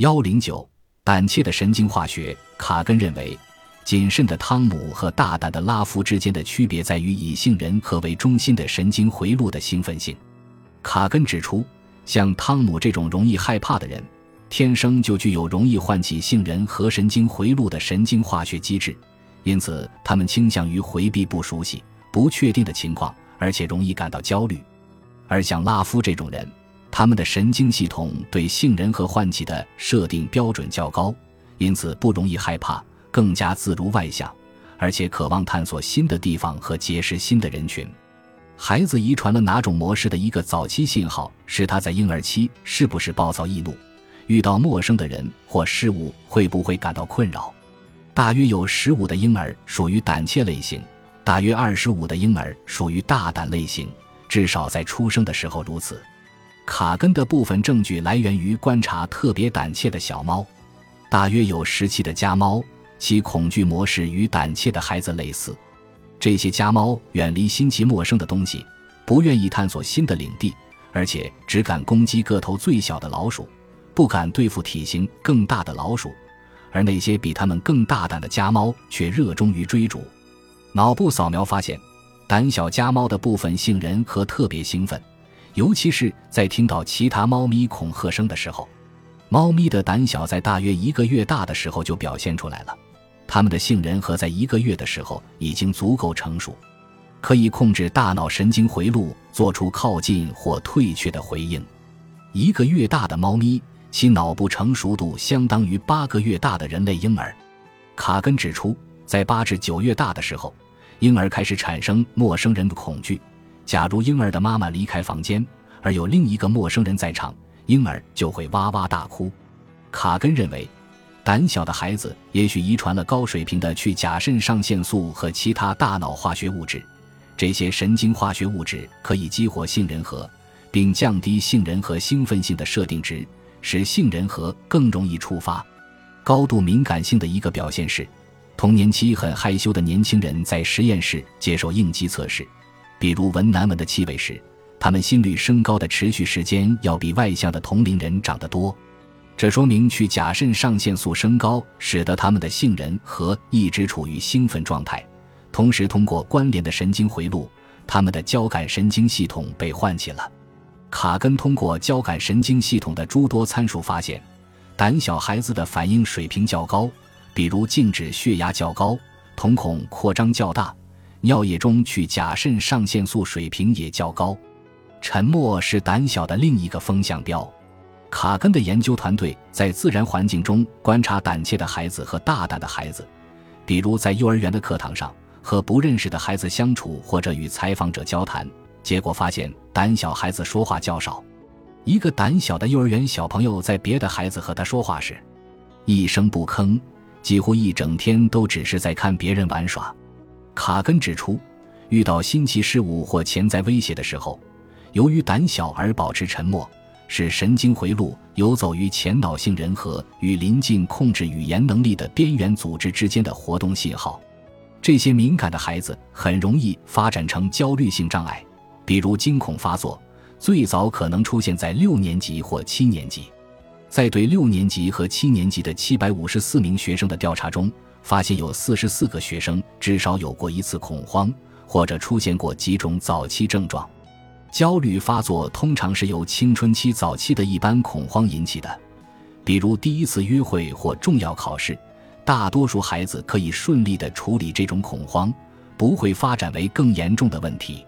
幺零九，胆怯的神经化学。卡根认为，谨慎的汤姆和大胆的拉夫之间的区别在于以杏仁核为中心的神经回路的兴奋性。卡根指出，像汤姆这种容易害怕的人，天生就具有容易唤起杏仁核神经回路的神经化学机制，因此他们倾向于回避不熟悉、不确定的情况，而且容易感到焦虑。而像拉夫这种人，他们的神经系统对杏仁核唤起的设定标准较高。因此不容易害怕，更加自如外向，而且渴望探索新的地方和结识新的人群。孩子遗传了哪种模式的一个早期信号，是他在婴儿期是不是暴躁易怒，遇到陌生的人或事物会不会感到困扰。大约有十五的婴儿属于胆怯类型，大约二十五的婴儿属于大胆类型，至少在出生的时候如此。卡根的部分证据来源于观察特别胆怯的小猫。大约有十七的家猫，其恐惧模式与胆怯的孩子类似。这些家猫远离新奇陌生的东西，不愿意探索新的领地，而且只敢攻击个头最小的老鼠，不敢对付体型更大的老鼠。而那些比它们更大胆的家猫却热衷于追逐。脑部扫描发现，胆小家猫的部分杏仁核特别兴奋，尤其是在听到其他猫咪恐吓声的时候。猫咪的胆小在大约一个月大的时候就表现出来了，它们的杏仁核在一个月的时候已经足够成熟，可以控制大脑神经回路做出靠近或退却的回应。一个月大的猫咪，其脑部成熟度相当于八个月大的人类婴儿。卡根指出，在八至九月大的时候，婴儿开始产生陌生人的恐惧。假如婴儿的妈妈离开房间，而有另一个陌生人在场。婴儿就会哇哇大哭。卡根认为，胆小的孩子也许遗传了高水平的去甲肾上腺素和其他大脑化学物质。这些神经化学物质可以激活杏仁核，并降低杏仁核兴奋性的设定值，使杏仁核更容易触发。高度敏感性的一个表现是，童年期很害羞的年轻人在实验室接受应激测试，比如闻难闻的气味时。他们心率升高的持续时间要比外向的同龄人长得多，这说明去甲肾上腺素升高使得他们的杏仁核一直处于兴奋状态，同时通过关联的神经回路，他们的交感神经系统被唤起了。卡根通过交感神经系统的诸多参数发现，胆小孩子的反应水平较高，比如静止血压较高，瞳孔扩张较大，尿液中去甲肾上腺素水平也较高。沉默是胆小的另一个风向标。卡根的研究团队在自然环境中观察胆怯的孩子和大胆的孩子，比如在幼儿园的课堂上和不认识的孩子相处，或者与采访者交谈。结果发现，胆小孩子说话较少。一个胆小的幼儿园小朋友在别的孩子和他说话时，一声不吭，几乎一整天都只是在看别人玩耍。卡根指出，遇到新奇事物或潜在威胁的时候。由于胆小而保持沉默，使神经回路游走于前脑杏仁核与临近控制语言能力的边缘组织之间的活动信号。这些敏感的孩子很容易发展成焦虑性障碍，比如惊恐发作，最早可能出现在六年级或七年级。在对六年级和七年级的七百五十四名学生的调查中，发现有四十四个学生至少有过一次恐慌，或者出现过几种早期症状。焦虑发作通常是由青春期早期的一般恐慌引起的，比如第一次约会或重要考试。大多数孩子可以顺利地处理这种恐慌，不会发展为更严重的问题。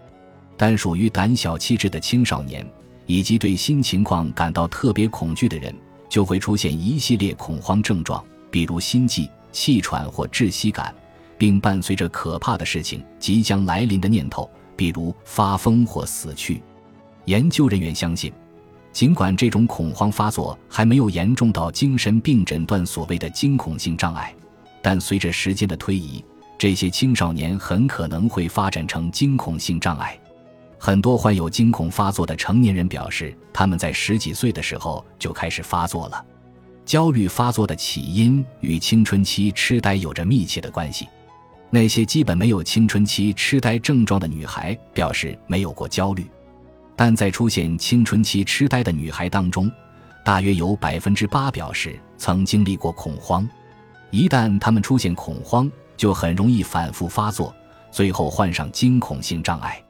但属于胆小气质的青少年以及对新情况感到特别恐惧的人，就会出现一系列恐慌症状，比如心悸、气喘或窒息感，并伴随着可怕的事情即将来临的念头。比如发疯或死去，研究人员相信，尽管这种恐慌发作还没有严重到精神病诊断所谓的惊恐性障碍，但随着时间的推移，这些青少年很可能会发展成惊恐性障碍。很多患有惊恐发作的成年人表示，他们在十几岁的时候就开始发作了。焦虑发作的起因与青春期痴呆有着密切的关系。那些基本没有青春期痴呆症状的女孩表示没有过焦虑，但在出现青春期痴呆的女孩当中，大约有百分之八表示曾经历过恐慌。一旦她们出现恐慌，就很容易反复发作，最后患上惊恐性障碍。